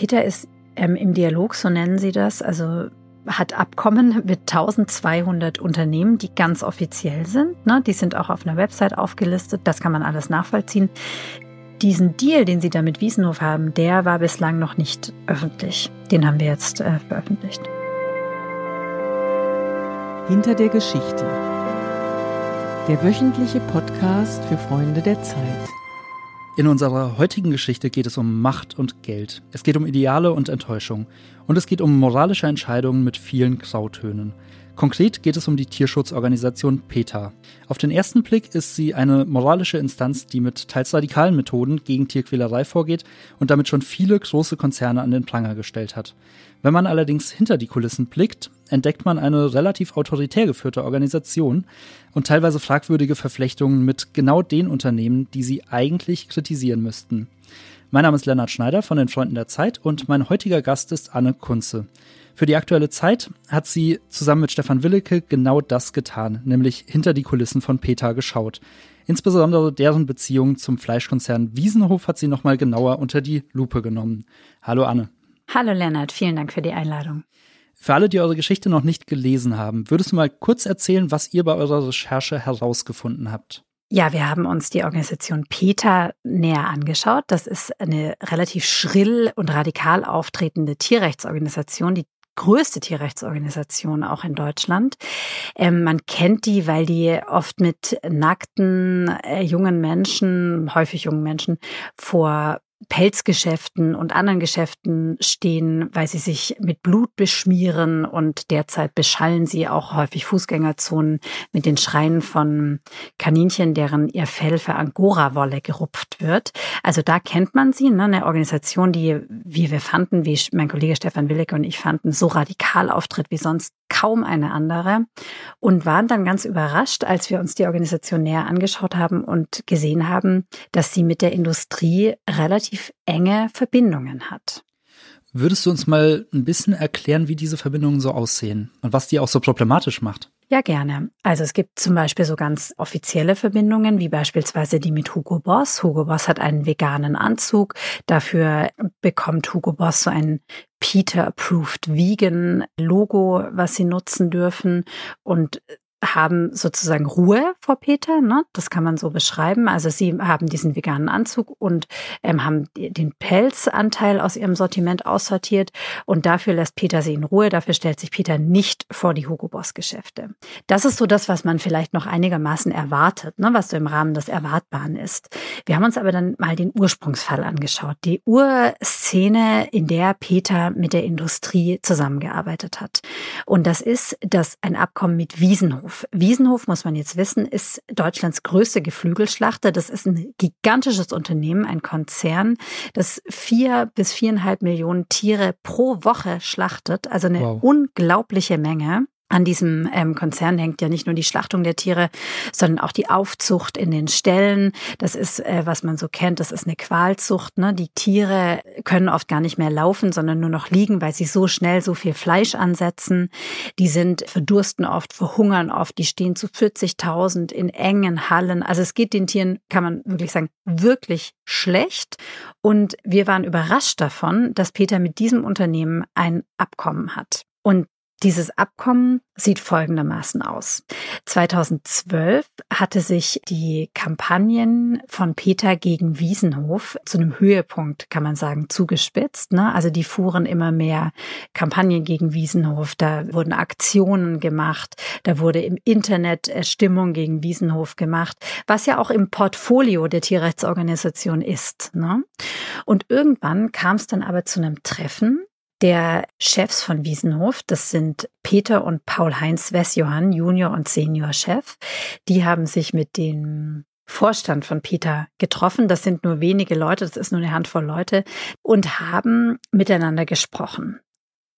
Peter ist ähm, im Dialog, so nennen sie das, also hat Abkommen mit 1200 Unternehmen, die ganz offiziell sind. Ne? Die sind auch auf einer Website aufgelistet, das kann man alles nachvollziehen. Diesen Deal, den sie da mit Wiesenhof haben, der war bislang noch nicht öffentlich. Den haben wir jetzt äh, veröffentlicht. Hinter der Geschichte. Der wöchentliche Podcast für Freunde der Zeit. In unserer heutigen Geschichte geht es um Macht und Geld. Es geht um Ideale und Enttäuschung. Und es geht um moralische Entscheidungen mit vielen Grautönen. Konkret geht es um die Tierschutzorganisation PETA. Auf den ersten Blick ist sie eine moralische Instanz, die mit teils radikalen Methoden gegen Tierquälerei vorgeht und damit schon viele große Konzerne an den Pranger gestellt hat. Wenn man allerdings hinter die Kulissen blickt, entdeckt man eine relativ autoritär geführte Organisation und teilweise fragwürdige Verflechtungen mit genau den Unternehmen, die sie eigentlich kritisieren müssten. Mein Name ist Lennart Schneider von den Freunden der Zeit und mein heutiger Gast ist Anne Kunze. Für die aktuelle Zeit hat sie zusammen mit Stefan Willeke genau das getan, nämlich hinter die Kulissen von PETA geschaut. Insbesondere deren Beziehung zum Fleischkonzern Wiesenhof hat sie nochmal genauer unter die Lupe genommen. Hallo Anne. Hallo Lennart, vielen Dank für die Einladung. Für alle, die eure Geschichte noch nicht gelesen haben, würdest du mal kurz erzählen, was ihr bei eurer Recherche herausgefunden habt? Ja, wir haben uns die Organisation PETA näher angeschaut. Das ist eine relativ schrill und radikal auftretende Tierrechtsorganisation, die größte Tierrechtsorganisation auch in Deutschland. Ähm, man kennt die, weil die oft mit nackten äh, jungen Menschen, häufig jungen Menschen, vor Pelzgeschäften und anderen Geschäften stehen, weil sie sich mit Blut beschmieren und derzeit beschallen sie auch häufig Fußgängerzonen mit den Schreien von Kaninchen, deren ihr Fell für Angora-Wolle gerupft wird. Also da kennt man sie, ne? eine Organisation, die, wie wir fanden, wie mein Kollege Stefan Willecke und ich fanden, so radikal auftritt wie sonst kaum eine andere und waren dann ganz überrascht, als wir uns die Organisation näher angeschaut haben und gesehen haben, dass sie mit der Industrie relativ enge Verbindungen hat. Würdest du uns mal ein bisschen erklären, wie diese Verbindungen so aussehen und was die auch so problematisch macht? Ja, gerne. Also es gibt zum Beispiel so ganz offizielle Verbindungen, wie beispielsweise die mit Hugo Boss. Hugo Boss hat einen veganen Anzug. Dafür bekommt Hugo Boss so ein Peter Approved Vegan Logo, was sie nutzen dürfen. Und haben sozusagen Ruhe vor Peter, ne? das kann man so beschreiben. Also sie haben diesen veganen Anzug und ähm, haben den Pelzanteil aus ihrem Sortiment aussortiert und dafür lässt Peter sie in Ruhe. Dafür stellt sich Peter nicht vor die Hugo Boss Geschäfte. Das ist so das, was man vielleicht noch einigermaßen erwartet, ne? was so im Rahmen des Erwartbaren ist. Wir haben uns aber dann mal den Ursprungsfall angeschaut, die Urszene, in der Peter mit der Industrie zusammengearbeitet hat. Und das ist das ein Abkommen mit Wiesenhof. Wiesenhof. Wiesenhof, muss man jetzt wissen, ist Deutschlands größte Geflügelschlachter. Das ist ein gigantisches Unternehmen, ein Konzern, das vier bis viereinhalb Millionen Tiere pro Woche schlachtet. Also eine wow. unglaubliche Menge an diesem ähm, Konzern hängt ja nicht nur die Schlachtung der Tiere, sondern auch die Aufzucht in den Ställen. Das ist, äh, was man so kennt, das ist eine Qualzucht. Ne? Die Tiere können oft gar nicht mehr laufen, sondern nur noch liegen, weil sie so schnell so viel Fleisch ansetzen. Die sind verdursten oft, verhungern oft, die stehen zu 40.000 in engen Hallen. Also es geht den Tieren, kann man wirklich sagen, wirklich schlecht. Und wir waren überrascht davon, dass Peter mit diesem Unternehmen ein Abkommen hat. Und dieses Abkommen sieht folgendermaßen aus. 2012 hatte sich die Kampagnen von Peter gegen Wiesenhof zu einem Höhepunkt, kann man sagen, zugespitzt. Ne? Also die fuhren immer mehr Kampagnen gegen Wiesenhof. Da wurden Aktionen gemacht. Da wurde im Internet äh, Stimmung gegen Wiesenhof gemacht, was ja auch im Portfolio der Tierrechtsorganisation ist. Ne? Und irgendwann kam es dann aber zu einem Treffen der Chefs von Wiesenhof, das sind Peter und Paul-Heinz Wessjohann, Junior und Senior Chef, die haben sich mit dem Vorstand von Peter getroffen. Das sind nur wenige Leute, das ist nur eine Handvoll Leute und haben miteinander gesprochen.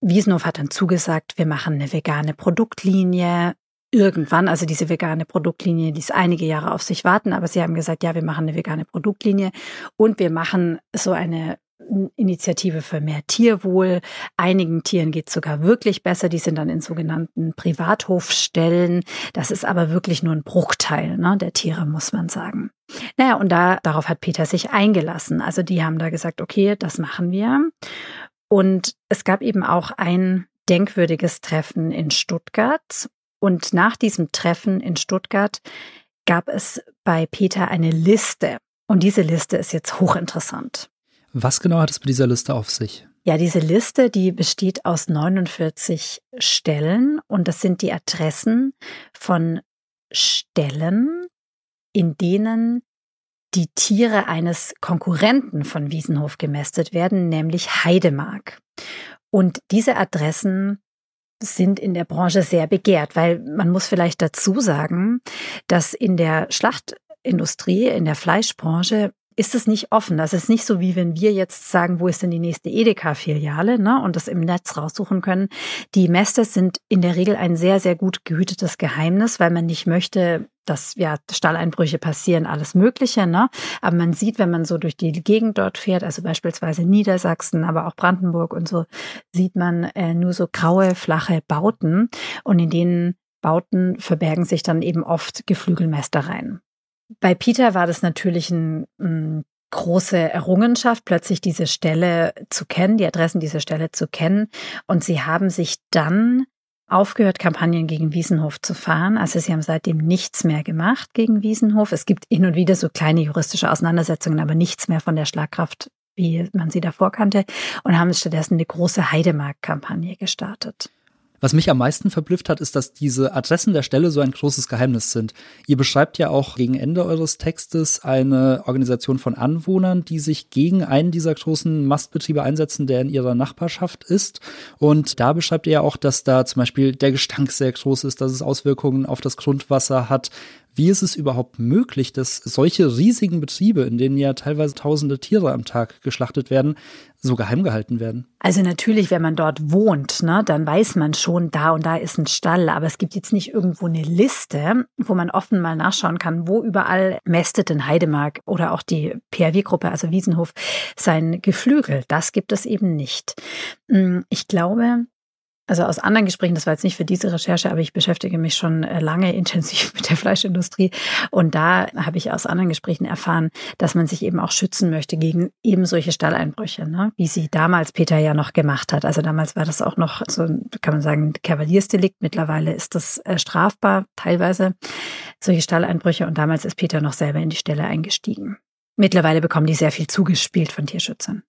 Wiesenhof hat dann zugesagt, wir machen eine vegane Produktlinie. Irgendwann, also diese vegane Produktlinie ließ einige Jahre auf sich warten, aber sie haben gesagt, ja, wir machen eine vegane Produktlinie und wir machen so eine Initiative für mehr Tierwohl. Einigen Tieren geht es sogar wirklich besser. Die sind dann in sogenannten Privathofstellen. Das ist aber wirklich nur ein Bruchteil ne, der Tiere, muss man sagen. Naja, und da, darauf hat Peter sich eingelassen. Also die haben da gesagt, okay, das machen wir. Und es gab eben auch ein denkwürdiges Treffen in Stuttgart. Und nach diesem Treffen in Stuttgart gab es bei Peter eine Liste. Und diese Liste ist jetzt hochinteressant. Was genau hat es mit dieser Liste auf sich? Ja, diese Liste, die besteht aus 49 Stellen und das sind die Adressen von Stellen, in denen die Tiere eines Konkurrenten von Wiesenhof gemästet werden, nämlich Heidemark. Und diese Adressen sind in der Branche sehr begehrt, weil man muss vielleicht dazu sagen, dass in der Schlachtindustrie, in der Fleischbranche ist es nicht offen. Das ist nicht so, wie wenn wir jetzt sagen, wo ist denn die nächste Edeka-Filiale, ne, und das im Netz raussuchen können. Die Masters sind in der Regel ein sehr, sehr gut gehütetes Geheimnis, weil man nicht möchte, dass ja Stalleinbrüche passieren, alles Mögliche, ne? Aber man sieht, wenn man so durch die Gegend dort fährt, also beispielsweise Niedersachsen, aber auch Brandenburg und so, sieht man äh, nur so graue, flache Bauten und in denen Bauten verbergen sich dann eben oft Geflügelmästereien. Bei Peter war das natürlich ein, ein große Errungenschaft, plötzlich diese Stelle zu kennen, die Adressen dieser Stelle zu kennen. Und sie haben sich dann aufgehört, Kampagnen gegen Wiesenhof zu fahren. Also sie haben seitdem nichts mehr gemacht gegen Wiesenhof. Es gibt hin und wieder so kleine juristische Auseinandersetzungen, aber nichts mehr von der Schlagkraft, wie man sie davor kannte, und haben stattdessen eine große Heidemark-Kampagne gestartet. Was mich am meisten verblüfft hat, ist, dass diese Adressen der Stelle so ein großes Geheimnis sind. Ihr beschreibt ja auch gegen Ende eures Textes eine Organisation von Anwohnern, die sich gegen einen dieser großen Mastbetriebe einsetzen, der in ihrer Nachbarschaft ist. Und da beschreibt ihr ja auch, dass da zum Beispiel der Gestank sehr groß ist, dass es Auswirkungen auf das Grundwasser hat, wie ist es überhaupt möglich, dass solche riesigen Betriebe, in denen ja teilweise tausende Tiere am Tag geschlachtet werden, so geheim gehalten werden? Also natürlich, wenn man dort wohnt, ne, dann weiß man schon, da und da ist ein Stall, aber es gibt jetzt nicht irgendwo eine Liste, wo man offen mal nachschauen kann, wo überall mästet in Heidemark oder auch die PRW-Gruppe, also Wiesenhof, sein Geflügel. Das gibt es eben nicht. Hm, ich glaube, also aus anderen Gesprächen, das war jetzt nicht für diese Recherche, aber ich beschäftige mich schon äh, lange intensiv mit der Fleischindustrie. Und da habe ich aus anderen Gesprächen erfahren, dass man sich eben auch schützen möchte gegen eben solche Stalleinbrüche, ne? wie sie damals Peter ja noch gemacht hat. Also damals war das auch noch so, kann man sagen, Kavaliersdelikt. Mittlerweile ist das äh, strafbar, teilweise solche Stalleinbrüche. Und damals ist Peter noch selber in die Stelle eingestiegen. Mittlerweile bekommen die sehr viel zugespielt von Tierschützern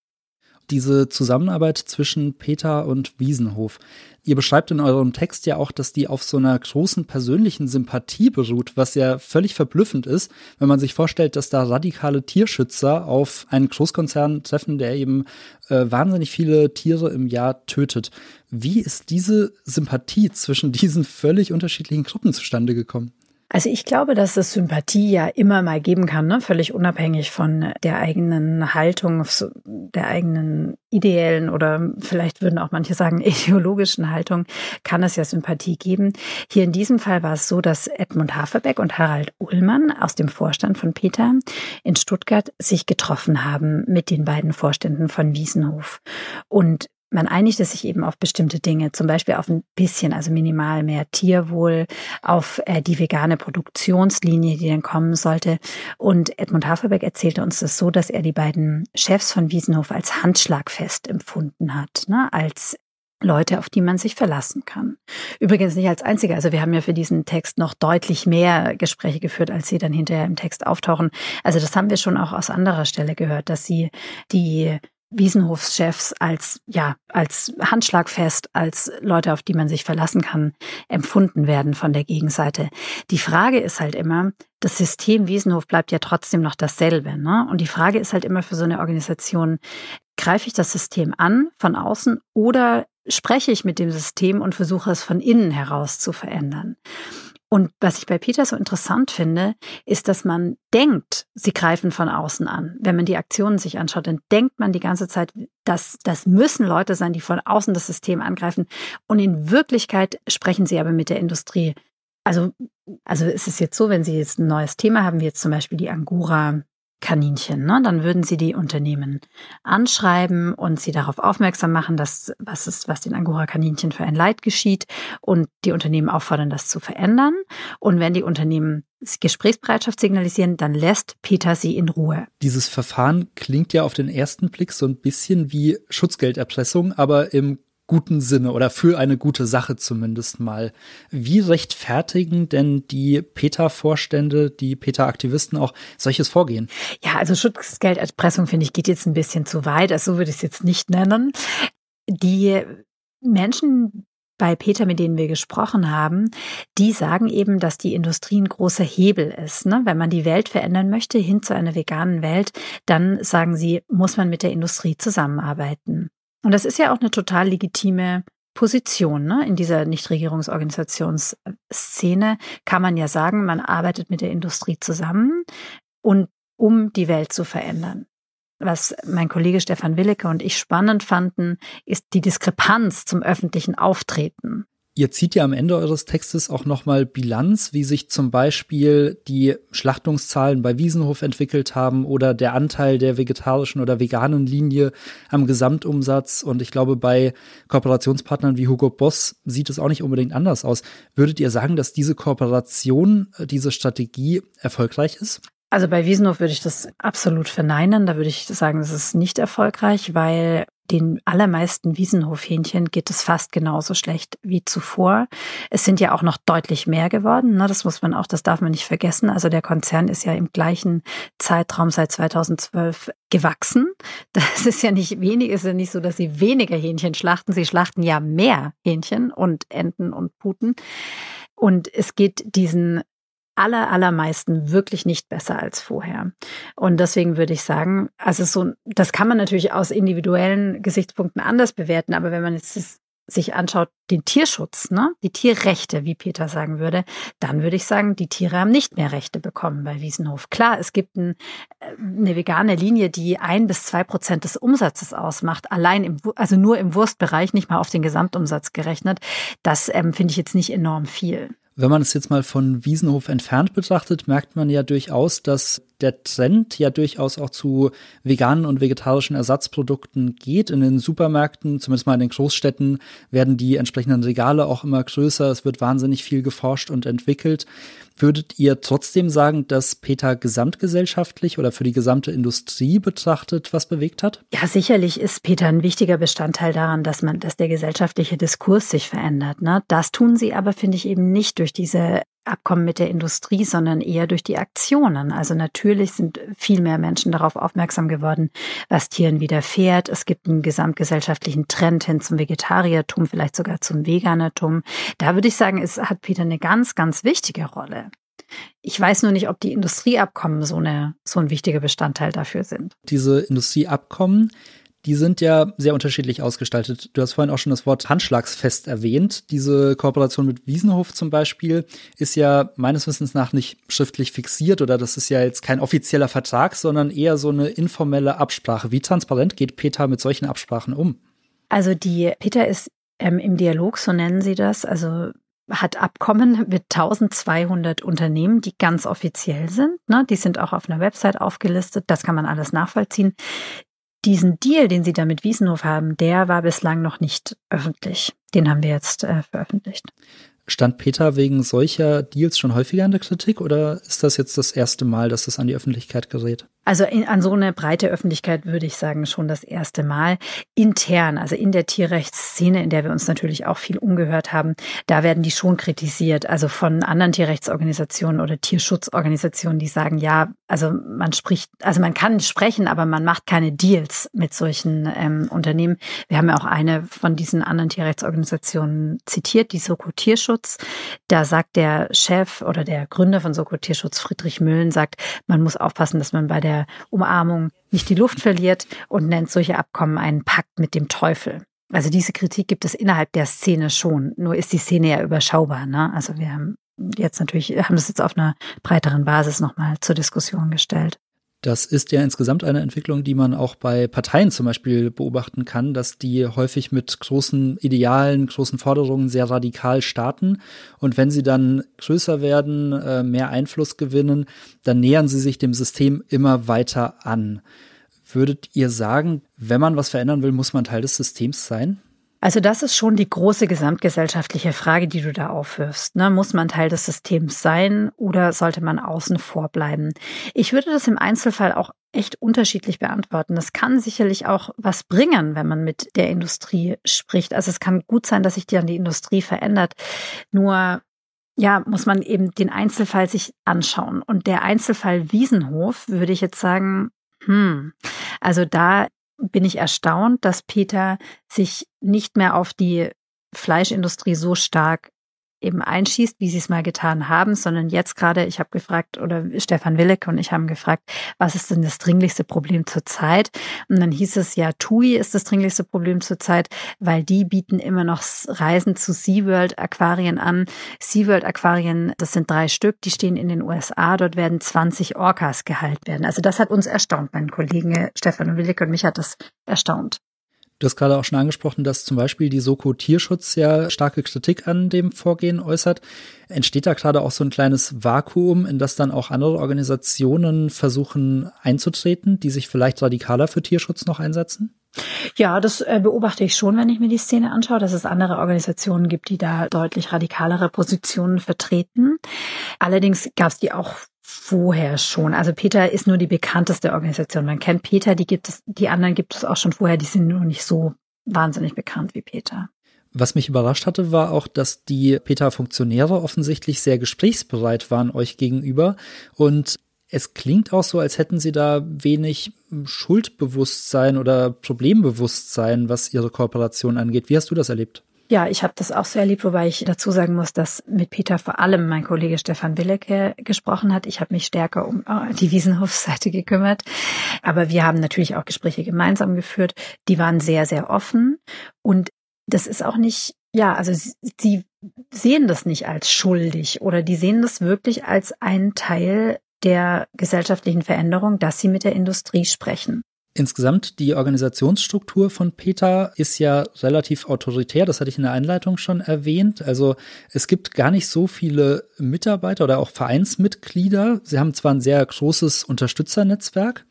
diese Zusammenarbeit zwischen Peter und Wiesenhof. Ihr beschreibt in eurem Text ja auch, dass die auf so einer großen persönlichen Sympathie beruht, was ja völlig verblüffend ist, wenn man sich vorstellt, dass da radikale Tierschützer auf einen Großkonzern treffen, der eben äh, wahnsinnig viele Tiere im Jahr tötet. Wie ist diese Sympathie zwischen diesen völlig unterschiedlichen Gruppen zustande gekommen? Also ich glaube, dass es Sympathie ja immer mal geben kann, ne? völlig unabhängig von der eigenen Haltung, der eigenen ideellen oder vielleicht würden auch manche sagen ideologischen Haltung, kann es ja Sympathie geben. Hier in diesem Fall war es so, dass Edmund Haferbeck und Harald Ullmann aus dem Vorstand von Peter in Stuttgart sich getroffen haben mit den beiden Vorständen von Wiesenhof. Und man einigte sich eben auf bestimmte Dinge, zum Beispiel auf ein bisschen, also minimal mehr Tierwohl, auf äh, die vegane Produktionslinie, die dann kommen sollte. Und Edmund Haferbeck erzählte uns das so, dass er die beiden Chefs von Wiesenhof als handschlagfest empfunden hat, ne? als Leute, auf die man sich verlassen kann. Übrigens nicht als einziger. Also wir haben ja für diesen Text noch deutlich mehr Gespräche geführt, als sie dann hinterher im Text auftauchen. Also das haben wir schon auch aus anderer Stelle gehört, dass sie die Wiesenhofschefs als, ja, als handschlagfest, als Leute, auf die man sich verlassen kann, empfunden werden von der Gegenseite. Die Frage ist halt immer, das System Wiesenhof bleibt ja trotzdem noch dasselbe, ne? Und die Frage ist halt immer für so eine Organisation, greife ich das System an von außen oder spreche ich mit dem System und versuche es von innen heraus zu verändern? Und was ich bei Peter so interessant finde, ist, dass man denkt, sie greifen von außen an. Wenn man die Aktionen sich anschaut, dann denkt man die ganze Zeit, dass das müssen Leute sein, die von außen das System angreifen. Und in Wirklichkeit sprechen sie aber mit der Industrie. Also, also ist es jetzt so, wenn Sie jetzt ein neues Thema haben, wie jetzt zum Beispiel die Angora Kaninchen. Ne? Dann würden sie die Unternehmen anschreiben und sie darauf aufmerksam machen, dass was ist, was den Angora-Kaninchen für ein Leid geschieht und die Unternehmen auffordern, das zu verändern. Und wenn die Unternehmen Gesprächsbereitschaft signalisieren, dann lässt Peter sie in Ruhe. Dieses Verfahren klingt ja auf den ersten Blick so ein bisschen wie Schutzgelderpressung, aber im guten Sinne oder für eine gute Sache zumindest mal. Wie rechtfertigen denn die PETA-Vorstände, die PETA-Aktivisten auch solches Vorgehen? Ja, also Schutzgelderpressung finde ich geht jetzt ein bisschen zu weit. Also so würde ich es jetzt nicht nennen. Die Menschen, bei Peter, mit denen wir gesprochen haben, die sagen eben, dass die Industrie ein großer Hebel ist. Ne? Wenn man die Welt verändern möchte hin zu einer veganen Welt, dann sagen sie, muss man mit der Industrie zusammenarbeiten. Und das ist ja auch eine total legitime Position ne? in dieser Nichtregierungsorganisationsszene. Kann man ja sagen, man arbeitet mit der Industrie zusammen und um die Welt zu verändern. Was mein Kollege Stefan Willeke und ich spannend fanden, ist die Diskrepanz zum öffentlichen Auftreten. Ihr zieht ja am Ende eures Textes auch nochmal Bilanz, wie sich zum Beispiel die Schlachtungszahlen bei Wiesenhof entwickelt haben oder der Anteil der vegetarischen oder veganen Linie am Gesamtumsatz. Und ich glaube, bei Kooperationspartnern wie Hugo Boss sieht es auch nicht unbedingt anders aus. Würdet ihr sagen, dass diese Kooperation, äh, diese Strategie erfolgreich ist? Also bei Wiesenhof würde ich das absolut verneinen. Da würde ich sagen, es ist nicht erfolgreich, weil den allermeisten Wiesenhofhähnchen geht es fast genauso schlecht wie zuvor. Es sind ja auch noch deutlich mehr geworden. Ne? Das muss man auch, das darf man nicht vergessen. Also der Konzern ist ja im gleichen Zeitraum seit 2012 gewachsen. Das ist ja nicht wenig, ist ja nicht so, dass sie weniger Hähnchen schlachten. Sie schlachten ja mehr Hähnchen und Enten und Puten. Und es geht diesen aller, allermeisten wirklich nicht besser als vorher. Und deswegen würde ich sagen, also so, das kann man natürlich aus individuellen Gesichtspunkten anders bewerten, aber wenn man jetzt sich anschaut, den Tierschutz, ne, die Tierrechte, wie Peter sagen würde, dann würde ich sagen, die Tiere haben nicht mehr Rechte bekommen bei Wiesenhof. Klar, es gibt ein, äh, eine vegane Linie, die ein bis zwei Prozent des Umsatzes ausmacht, allein im, also nur im Wurstbereich, nicht mal auf den Gesamtumsatz gerechnet. Das ähm, finde ich jetzt nicht enorm viel. Wenn man es jetzt mal von Wiesenhof entfernt betrachtet, merkt man ja durchaus, dass der Trend ja durchaus auch zu veganen und vegetarischen Ersatzprodukten geht. In den Supermärkten, zumindest mal in den Großstädten, werden die entsprechenden Regale auch immer größer. Es wird wahnsinnig viel geforscht und entwickelt. Würdet ihr trotzdem sagen, dass Peter gesamtgesellschaftlich oder für die gesamte Industrie betrachtet was bewegt hat? Ja, sicherlich ist Peter ein wichtiger Bestandteil daran, dass man, dass der gesellschaftliche Diskurs sich verändert. Ne? Das tun sie aber, finde ich, eben nicht durch diese Abkommen mit der Industrie, sondern eher durch die Aktionen. Also natürlich sind viel mehr Menschen darauf aufmerksam geworden, was Tieren widerfährt. Es gibt einen gesamtgesellschaftlichen Trend hin zum Vegetariertum, vielleicht sogar zum Veganertum. Da würde ich sagen, es hat Peter eine ganz, ganz wichtige Rolle. Ich weiß nur nicht, ob die Industrieabkommen so, eine, so ein wichtiger Bestandteil dafür sind. Diese Industrieabkommen, die sind ja sehr unterschiedlich ausgestaltet. Du hast vorhin auch schon das Wort Handschlagsfest erwähnt. Diese Kooperation mit Wiesenhof zum Beispiel ist ja meines Wissens nach nicht schriftlich fixiert oder das ist ja jetzt kein offizieller Vertrag, sondern eher so eine informelle Absprache. Wie transparent geht Peter mit solchen Absprachen um? Also die Peter ist ähm, im Dialog, so nennen sie das, also hat Abkommen mit 1200 Unternehmen, die ganz offiziell sind. Ne? Die sind auch auf einer Website aufgelistet. Das kann man alles nachvollziehen diesen Deal, den Sie da mit Wiesenhof haben, der war bislang noch nicht öffentlich. Den haben wir jetzt äh, veröffentlicht. Stand Peter wegen solcher Deals schon häufiger in der Kritik oder ist das jetzt das erste Mal, dass das an die Öffentlichkeit gerät? Also in, an so eine breite Öffentlichkeit würde ich sagen schon das erste Mal. Intern, also in der Tierrechtsszene, in der wir uns natürlich auch viel umgehört haben, da werden die schon kritisiert. Also von anderen Tierrechtsorganisationen oder Tierschutzorganisationen, die sagen, ja, also man spricht, also man kann sprechen, aber man macht keine Deals mit solchen ähm, Unternehmen. Wir haben ja auch eine von diesen anderen Tierrechtsorganisationen zitiert, die Soko Tierschutz. Da sagt der Chef oder der Gründer von Soko Tierschutz, Friedrich Müllen, sagt, man muss aufpassen, dass man bei der der Umarmung nicht die Luft verliert und nennt solche Abkommen einen Pakt mit dem Teufel. Also diese Kritik gibt es innerhalb der Szene schon. Nur ist die Szene ja überschaubar. Ne? Also wir haben jetzt natürlich, haben das jetzt auf einer breiteren Basis nochmal zur Diskussion gestellt. Das ist ja insgesamt eine Entwicklung, die man auch bei Parteien zum Beispiel beobachten kann, dass die häufig mit großen Idealen, großen Forderungen sehr radikal starten. Und wenn sie dann größer werden, äh, mehr Einfluss gewinnen, dann nähern sie sich dem System immer weiter an. Würdet ihr sagen, wenn man was verändern will, muss man Teil des Systems sein? Also das ist schon die große gesamtgesellschaftliche Frage, die du da aufwirfst. Ne? Muss man Teil des Systems sein oder sollte man außen vor bleiben? Ich würde das im Einzelfall auch echt unterschiedlich beantworten. Das kann sicherlich auch was bringen, wenn man mit der Industrie spricht. Also es kann gut sein, dass sich dann die Industrie verändert. Nur ja, muss man eben den Einzelfall sich anschauen. Und der Einzelfall Wiesenhof würde ich jetzt sagen, hm, also da bin ich erstaunt, dass Peter sich nicht mehr auf die Fleischindustrie so stark eben einschießt, wie sie es mal getan haben, sondern jetzt gerade, ich habe gefragt, oder Stefan Willek und ich haben gefragt, was ist denn das dringlichste Problem zurzeit? Und dann hieß es ja, TUI ist das dringlichste Problem zurzeit, weil die bieten immer noch Reisen zu SeaWorld Aquarien an. SeaWorld Aquarien, das sind drei Stück, die stehen in den USA, dort werden 20 Orcas gehalten werden. Also das hat uns erstaunt, mein Kollege Stefan Willek und mich hat das erstaunt. Du hast gerade auch schon angesprochen, dass zum Beispiel die Soko Tierschutz ja starke Kritik an dem Vorgehen äußert. Entsteht da gerade auch so ein kleines Vakuum, in das dann auch andere Organisationen versuchen einzutreten, die sich vielleicht radikaler für Tierschutz noch einsetzen? Ja, das äh, beobachte ich schon, wenn ich mir die Szene anschaue, dass es andere Organisationen gibt, die da deutlich radikalere Positionen vertreten. Allerdings gab es die auch vorher schon. Also Peter ist nur die bekannteste Organisation. Man kennt Peter, die gibt es, die anderen gibt es auch schon vorher, die sind nur nicht so wahnsinnig bekannt wie Peter. Was mich überrascht hatte, war auch, dass die Peter-Funktionäre offensichtlich sehr gesprächsbereit waren euch gegenüber. Und es klingt auch so, als hätten sie da wenig Schuldbewusstsein oder Problembewusstsein, was ihre Kooperation angeht. Wie hast du das erlebt? Ja, ich habe das auch so erlebt, wobei ich dazu sagen muss, dass mit Peter vor allem mein Kollege Stefan Willecke gesprochen hat. Ich habe mich stärker um äh, die Wiesenhofsseite gekümmert. Aber wir haben natürlich auch Gespräche gemeinsam geführt. Die waren sehr, sehr offen. Und das ist auch nicht, ja, also sie, sie sehen das nicht als schuldig oder die sehen das wirklich als einen Teil der gesellschaftlichen Veränderung, dass sie mit der Industrie sprechen. Insgesamt die Organisationsstruktur von PETA ist ja relativ autoritär, das hatte ich in der Einleitung schon erwähnt. Also es gibt gar nicht so viele Mitarbeiter oder auch Vereinsmitglieder. Sie haben zwar ein sehr großes Unterstützernetzwerk,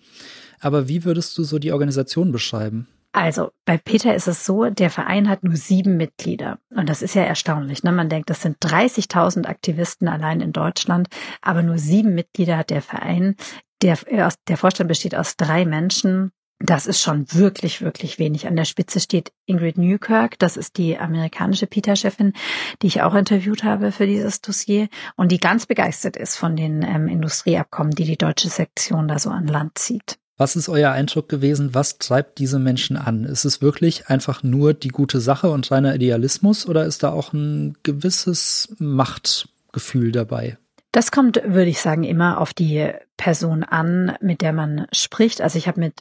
aber wie würdest du so die Organisation beschreiben? Also bei Peter ist es so, der Verein hat nur sieben Mitglieder. Und das ist ja erstaunlich. Ne? Man denkt, das sind 30.000 Aktivisten allein in Deutschland, aber nur sieben Mitglieder hat der Verein. Der, äh, der Vorstand besteht aus drei Menschen. Das ist schon wirklich, wirklich wenig. An der Spitze steht Ingrid Newkirk. Das ist die amerikanische PETA-Chefin, die ich auch interviewt habe für dieses Dossier und die ganz begeistert ist von den ähm, Industrieabkommen, die die deutsche Sektion da so an Land zieht. Was ist euer Eindruck gewesen? Was treibt diese Menschen an? Ist es wirklich einfach nur die gute Sache und reiner Idealismus oder ist da auch ein gewisses Machtgefühl dabei? Das kommt, würde ich sagen, immer auf die Person an, mit der man spricht. Also ich habe mit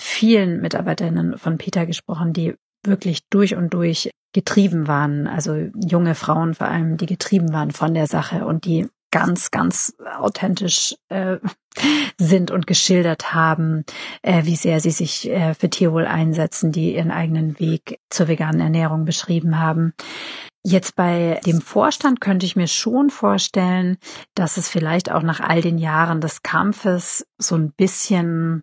vielen Mitarbeiterinnen von Peter gesprochen, die wirklich durch und durch getrieben waren, also junge Frauen vor allem, die getrieben waren von der Sache und die ganz, ganz authentisch äh, sind und geschildert haben, äh, wie sehr sie sich äh, für Tierwohl einsetzen, die ihren eigenen Weg zur veganen Ernährung beschrieben haben. Jetzt bei dem Vorstand könnte ich mir schon vorstellen, dass es vielleicht auch nach all den Jahren des Kampfes so ein bisschen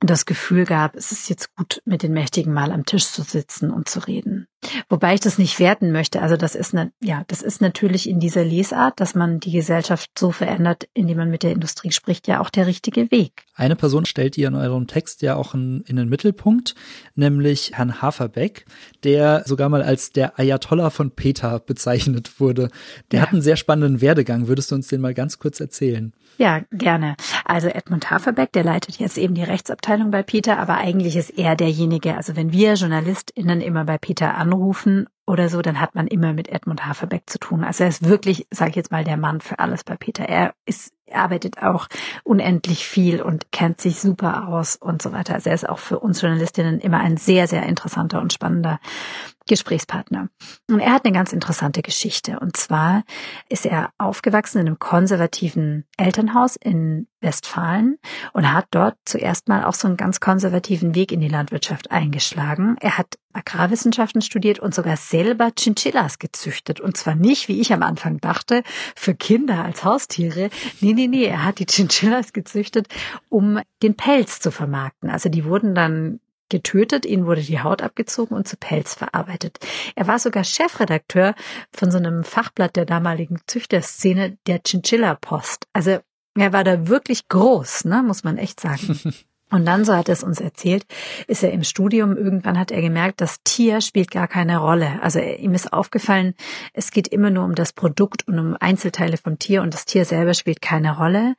das Gefühl gab, es ist jetzt gut, mit den Mächtigen mal am Tisch zu sitzen und zu reden. Wobei ich das nicht werten möchte. Also das ist ne, ja, das ist natürlich in dieser Lesart, dass man die Gesellschaft so verändert, indem man mit der Industrie spricht, ja auch der richtige Weg. Eine Person stellt ihr in eurem Text ja auch in, in den Mittelpunkt, nämlich Herrn Haferbeck, der sogar mal als der Ayatollah von Peter bezeichnet wurde. Der ja. hat einen sehr spannenden Werdegang. Würdest du uns den mal ganz kurz erzählen? Ja, gerne. Also Edmund Haferbeck, der leitet jetzt eben die Rechtsabteilung bei Peter, aber eigentlich ist er derjenige, also wenn wir JournalistInnen immer bei Peter anrufen oder so, dann hat man immer mit Edmund Haferbeck zu tun. Also er ist wirklich, sage ich jetzt mal, der Mann für alles bei Peter. Er ist arbeitet auch unendlich viel und kennt sich super aus und so weiter. Also er ist auch für uns Journalistinnen immer ein sehr, sehr interessanter und spannender Gesprächspartner. Und er hat eine ganz interessante Geschichte. Und zwar ist er aufgewachsen in einem konservativen Elternhaus in Westfalen und hat dort zuerst mal auch so einen ganz konservativen Weg in die Landwirtschaft eingeschlagen. Er hat Agrarwissenschaften studiert und sogar selber Chinchillas gezüchtet. Und zwar nicht, wie ich am Anfang dachte, für Kinder als Haustiere. Nee, nee, nee, er hat die Chinchillas gezüchtet, um den Pelz zu vermarkten. Also die wurden dann getötet, ihnen wurde die Haut abgezogen und zu Pelz verarbeitet. Er war sogar Chefredakteur von so einem Fachblatt der damaligen Züchterszene, der Chinchilla Post. Also er war da wirklich groß, ne, muss man echt sagen. Und dann, so hat er es uns erzählt, ist er im Studium, irgendwann hat er gemerkt, das Tier spielt gar keine Rolle. Also ihm ist aufgefallen, es geht immer nur um das Produkt und um Einzelteile vom Tier und das Tier selber spielt keine Rolle.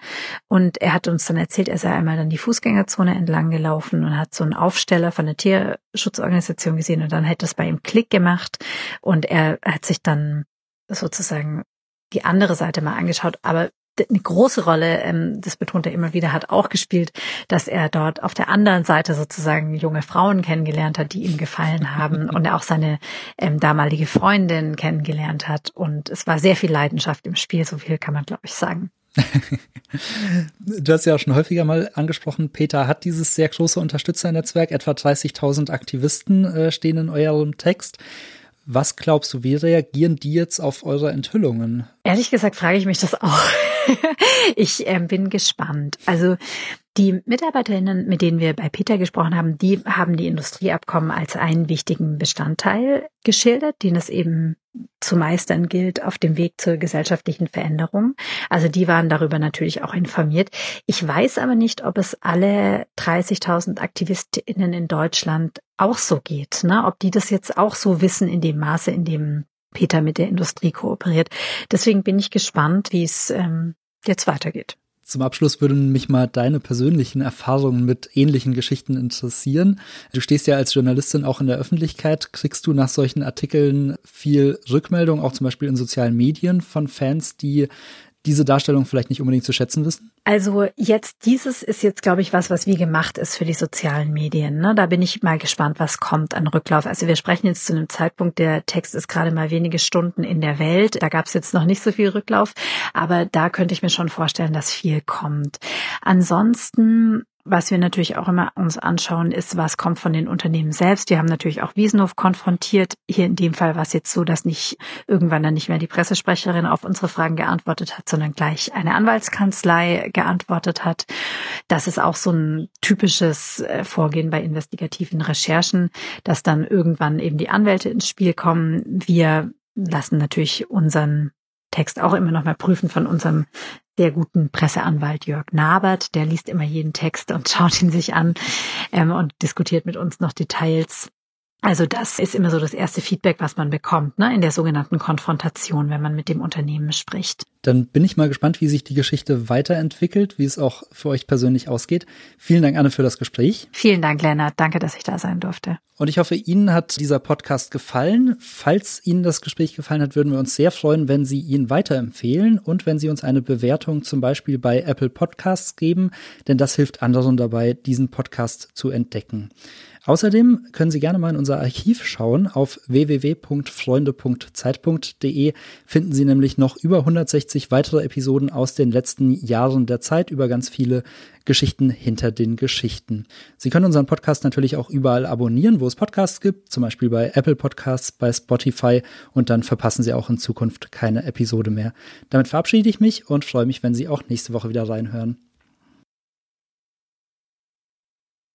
Und er hat uns dann erzählt, er sei einmal dann die Fußgängerzone entlang gelaufen und hat so einen Aufsteller von der Tierschutzorganisation gesehen und dann hätte es bei ihm Klick gemacht und er hat sich dann sozusagen die andere Seite mal angeschaut, aber eine große Rolle, ähm, das betont er immer wieder, hat auch gespielt, dass er dort auf der anderen Seite sozusagen junge Frauen kennengelernt hat, die ihm gefallen haben und er auch seine ähm, damalige Freundin kennengelernt hat. Und es war sehr viel Leidenschaft im Spiel, so viel kann man, glaube ich, sagen. du hast ja auch schon häufiger mal angesprochen, Peter hat dieses sehr große Unterstützernetzwerk, etwa 30.000 Aktivisten äh, stehen in eurem Text. Was glaubst du, wie reagieren die jetzt auf eure Enthüllungen? Ehrlich gesagt frage ich mich das auch. ich äh, bin gespannt. Also die Mitarbeiterinnen, mit denen wir bei Peter gesprochen haben, die haben die Industrieabkommen als einen wichtigen Bestandteil geschildert, den es eben zu meistern gilt auf dem Weg zur gesellschaftlichen Veränderung. Also die waren darüber natürlich auch informiert. Ich weiß aber nicht, ob es alle 30.000 Aktivistinnen in Deutschland auch so geht, ne? ob die das jetzt auch so wissen in dem Maße, in dem Peter mit der Industrie kooperiert. Deswegen bin ich gespannt, wie es ähm, jetzt weitergeht. Zum Abschluss würden mich mal deine persönlichen Erfahrungen mit ähnlichen Geschichten interessieren. Du stehst ja als Journalistin auch in der Öffentlichkeit. Kriegst du nach solchen Artikeln viel Rückmeldung, auch zum Beispiel in sozialen Medien von Fans, die diese Darstellung vielleicht nicht unbedingt zu schätzen wissen? Also jetzt dieses ist jetzt, glaube ich, was, was wie gemacht ist für die sozialen Medien. Ne? Da bin ich mal gespannt, was kommt an Rücklauf. Also wir sprechen jetzt zu einem Zeitpunkt, der Text ist gerade mal wenige Stunden in der Welt. Da gab es jetzt noch nicht so viel Rücklauf, aber da könnte ich mir schon vorstellen, dass viel kommt. Ansonsten was wir natürlich auch immer uns anschauen, ist, was kommt von den Unternehmen selbst. Die haben natürlich auch Wiesenhof konfrontiert. Hier in dem Fall war es jetzt so, dass nicht irgendwann dann nicht mehr die Pressesprecherin auf unsere Fragen geantwortet hat, sondern gleich eine Anwaltskanzlei geantwortet hat. Das ist auch so ein typisches äh, Vorgehen bei investigativen Recherchen, dass dann irgendwann eben die Anwälte ins Spiel kommen. Wir lassen natürlich unseren Text auch immer noch mal prüfen von unserem sehr guten Presseanwalt Jörg Nabert. Der liest immer jeden Text und schaut ihn sich an ähm, und diskutiert mit uns noch Details. Also das ist immer so das erste Feedback, was man bekommt, ne, in der sogenannten Konfrontation, wenn man mit dem Unternehmen spricht. Dann bin ich mal gespannt, wie sich die Geschichte weiterentwickelt, wie es auch für euch persönlich ausgeht. Vielen Dank, Anne, für das Gespräch. Vielen Dank, Lennart. Danke, dass ich da sein durfte. Und ich hoffe, Ihnen hat dieser Podcast gefallen. Falls Ihnen das Gespräch gefallen hat, würden wir uns sehr freuen, wenn Sie ihn weiterempfehlen und wenn Sie uns eine Bewertung zum Beispiel bei Apple Podcasts geben, denn das hilft anderen dabei, diesen Podcast zu entdecken. Außerdem können Sie gerne mal in unser Archiv schauen. Auf www.freunde.zeit.de finden Sie nämlich noch über 160 weitere Episoden aus den letzten Jahren der Zeit über ganz viele Geschichten hinter den Geschichten. Sie können unseren Podcast natürlich auch überall abonnieren, wo es Podcasts gibt, zum Beispiel bei Apple Podcasts, bei Spotify und dann verpassen Sie auch in Zukunft keine Episode mehr. Damit verabschiede ich mich und freue mich, wenn Sie auch nächste Woche wieder reinhören.